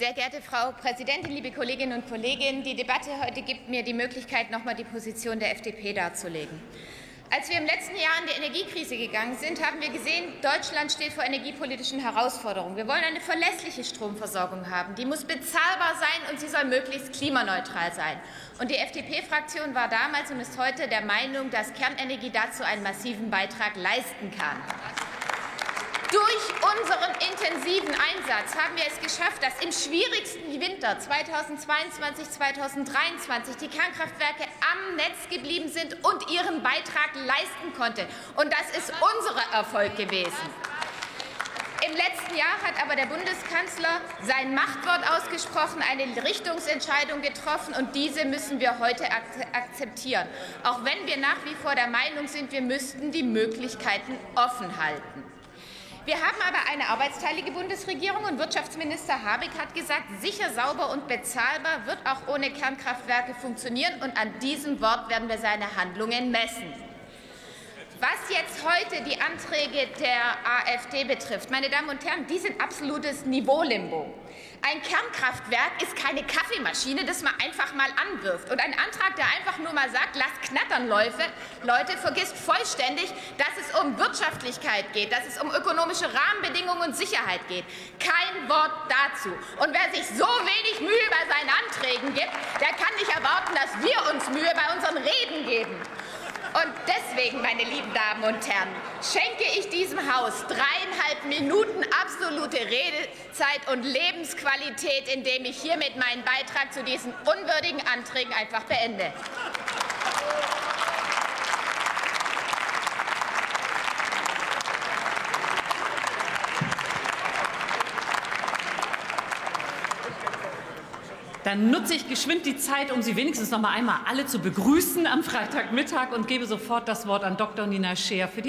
Sehr geehrte Frau Präsidentin, liebe Kolleginnen und Kollegen! Die Debatte heute gibt mir die Möglichkeit, noch einmal die Position der FDP darzulegen. Als wir im letzten Jahr in die Energiekrise gegangen sind, haben wir gesehen, Deutschland steht vor energiepolitischen Herausforderungen. Wir wollen eine verlässliche Stromversorgung haben. Die muss bezahlbar sein und sie soll möglichst klimaneutral sein. Und die FDP-Fraktion war damals und ist heute der Meinung, dass Kernenergie dazu einen massiven Beitrag leisten kann. Durch unseren intensiven Einsatz haben wir es geschafft, dass im schwierigsten Winter 2022, 2023 die Kernkraftwerke am Netz geblieben sind und ihren Beitrag leisten konnten. Und das ist unser Erfolg gewesen. Im letzten Jahr hat aber der Bundeskanzler sein Machtwort ausgesprochen, eine Richtungsentscheidung getroffen, und diese müssen wir heute akzeptieren, auch wenn wir nach wie vor der Meinung sind, wir müssten die Möglichkeiten offen halten. Wir haben aber eine arbeitsteilige Bundesregierung, und Wirtschaftsminister Habeck hat gesagt, sicher, sauber und bezahlbar wird auch ohne Kernkraftwerke funktionieren. Und an diesem Wort werden wir seine Handlungen messen. Was jetzt heute die Anträge der AfD betrifft, meine Damen und Herren, die sind absolutes Niveau-Limbo. Ein Kernkraftwerk ist keine Kaffeemaschine, das man einfach mal anwirft. Und ein Antrag, der einfach nur mal sagt, lasst knattern, Leute, Leute, vergisst vollständig, dass es um Wirtschaftlichkeit geht, dass es um ökonomische Rahmenbedingungen und Sicherheit geht. Kein Wort dazu. Und wer sich so wenig Mühe bei seinen Anträgen gibt, der kann nicht erwarten, dass wir uns Mühe Und deswegen, meine lieben Damen und Herren, schenke ich diesem Haus dreieinhalb Minuten absolute Redezeit und Lebensqualität, indem ich hiermit meinen Beitrag zu diesen unwürdigen Anträgen einfach beende. Dann nutze ich geschwind die Zeit, um Sie wenigstens noch mal einmal alle zu begrüßen am Freitagmittag und gebe sofort das Wort an Dr. Nina Scheer für die